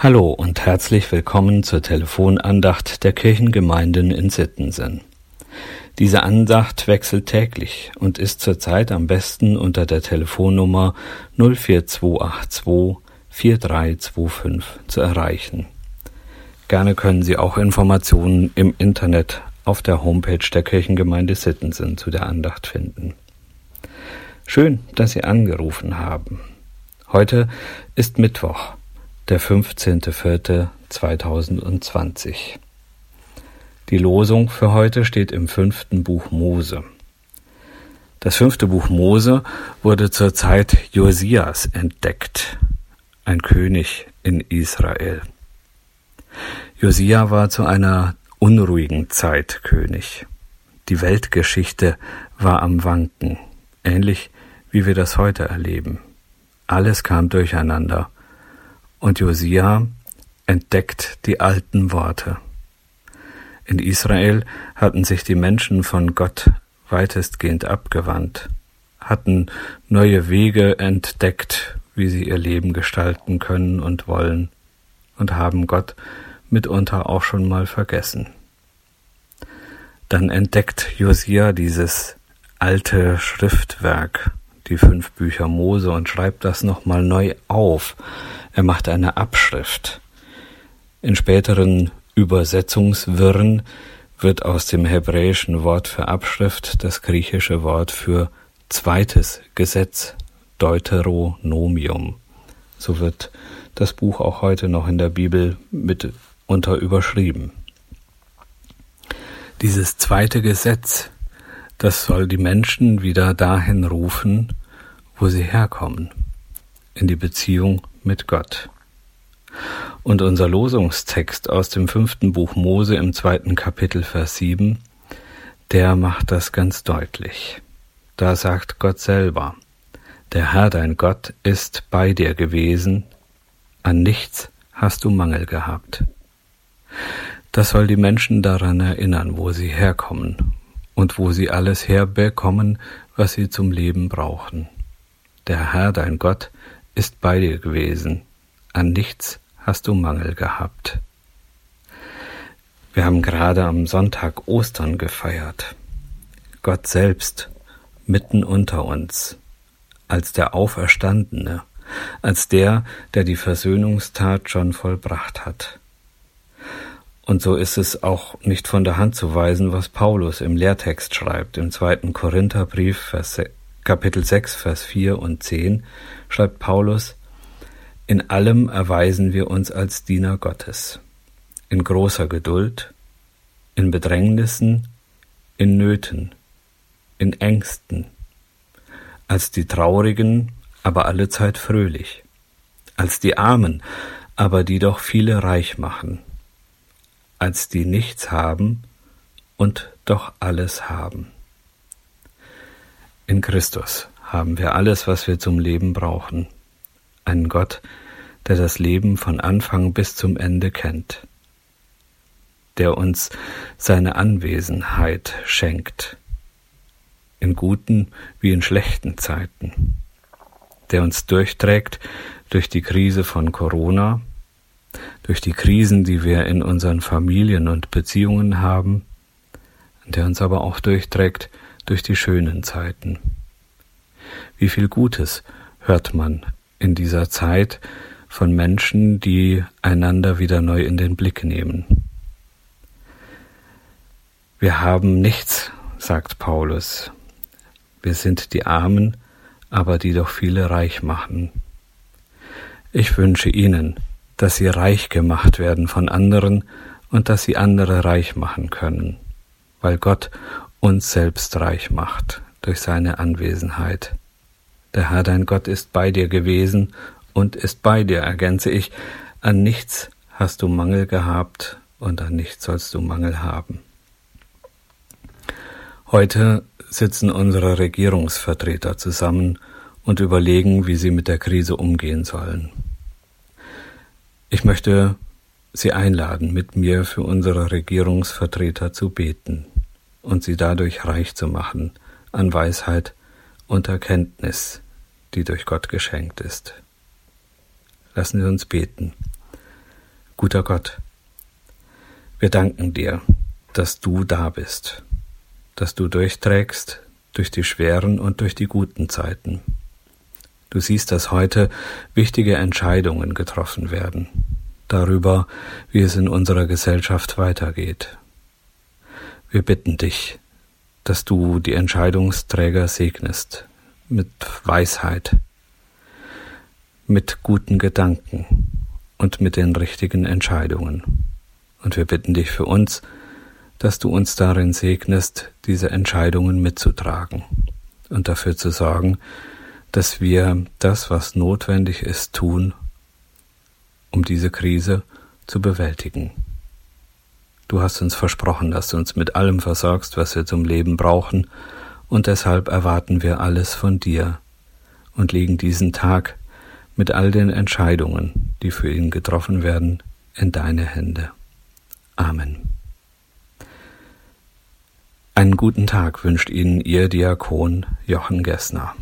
Hallo und herzlich willkommen zur Telefonandacht der Kirchengemeinden in Sittensen. Diese Andacht wechselt täglich und ist zurzeit am besten unter der Telefonnummer 04282 4325 zu erreichen. Gerne können Sie auch Informationen im Internet auf der Homepage der Kirchengemeinde Sittensen zu der Andacht finden. Schön, dass Sie angerufen haben. Heute ist Mittwoch, der 15.04.2020. Die Losung für heute steht im fünften Buch Mose. Das fünfte Buch Mose wurde zur Zeit Josias entdeckt, ein König in Israel. Josia war zu einer unruhigen Zeit König. Die Weltgeschichte war am Wanken, ähnlich wie wir das heute erleben. Alles kam durcheinander und Josia entdeckt die alten Worte. In Israel hatten sich die Menschen von Gott weitestgehend abgewandt, hatten neue Wege entdeckt, wie sie ihr Leben gestalten können und wollen, und haben Gott mitunter auch schon mal vergessen. Dann entdeckt Josia dieses alte Schriftwerk, die fünf Bücher Mose, und schreibt das nochmal neu auf, er macht eine Abschrift. In späteren Übersetzungswirren wird aus dem hebräischen Wort für Abschrift das griechische Wort für zweites Gesetz, Deuteronomium. So wird das Buch auch heute noch in der Bibel mitunter überschrieben. Dieses zweite Gesetz, das soll die Menschen wieder dahin rufen, wo sie herkommen, in die Beziehung mit Gott. Und unser Losungstext aus dem fünften Buch Mose im zweiten Kapitel Vers 7, der macht das ganz deutlich. Da sagt Gott selber, der Herr dein Gott ist bei dir gewesen, an nichts hast du Mangel gehabt. Das soll die Menschen daran erinnern, wo sie herkommen und wo sie alles herbekommen, was sie zum Leben brauchen. Der Herr dein Gott ist bei dir gewesen. An nichts hast du Mangel gehabt. Wir haben gerade am Sonntag Ostern gefeiert. Gott selbst mitten unter uns, als der Auferstandene, als der, der die Versöhnungstat schon vollbracht hat. Und so ist es auch nicht von der Hand zu weisen, was Paulus im Lehrtext schreibt, im zweiten Korintherbrief, Vers Kapitel 6, Vers 4 und 10 schreibt Paulus, in allem erweisen wir uns als Diener Gottes, in großer Geduld, in Bedrängnissen, in Nöten, in Ängsten, als die Traurigen, aber allezeit fröhlich, als die Armen, aber die doch viele reich machen, als die nichts haben und doch alles haben. In Christus haben wir alles, was wir zum Leben brauchen. Einen Gott, der das Leben von Anfang bis zum Ende kennt, der uns seine Anwesenheit schenkt, in guten wie in schlechten Zeiten, der uns durchträgt durch die Krise von Corona, durch die Krisen, die wir in unseren Familien und Beziehungen haben, der uns aber auch durchträgt durch die schönen Zeiten. Wie viel Gutes hört man in dieser Zeit von Menschen, die einander wieder neu in den Blick nehmen. Wir haben nichts, sagt Paulus. Wir sind die Armen, aber die doch viele reich machen. Ich wünsche Ihnen, dass Sie reich gemacht werden von anderen und dass Sie andere reich machen können, weil Gott uns selbst reich macht durch seine Anwesenheit. Der Herr dein Gott ist bei dir gewesen und ist bei dir, ergänze ich, an nichts hast du Mangel gehabt und an nichts sollst du Mangel haben. Heute sitzen unsere Regierungsvertreter zusammen und überlegen, wie sie mit der Krise umgehen sollen. Ich möchte Sie einladen, mit mir für unsere Regierungsvertreter zu beten und sie dadurch reich zu machen an Weisheit und Erkenntnis, die durch Gott geschenkt ist. Lassen Sie uns beten. Guter Gott, wir danken dir, dass du da bist, dass du durchträgst durch die schweren und durch die guten Zeiten. Du siehst, dass heute wichtige Entscheidungen getroffen werden darüber, wie es in unserer Gesellschaft weitergeht. Wir bitten dich, dass du die Entscheidungsträger segnest mit Weisheit, mit guten Gedanken und mit den richtigen Entscheidungen. Und wir bitten dich für uns, dass du uns darin segnest, diese Entscheidungen mitzutragen und dafür zu sorgen, dass wir das, was notwendig ist, tun, um diese Krise zu bewältigen. Du hast uns versprochen, dass du uns mit allem versorgst, was wir zum Leben brauchen, und deshalb erwarten wir alles von dir und legen diesen Tag mit all den Entscheidungen, die für ihn getroffen werden, in deine Hände. Amen. Einen guten Tag wünscht Ihnen Ihr Diakon Jochen Gessner.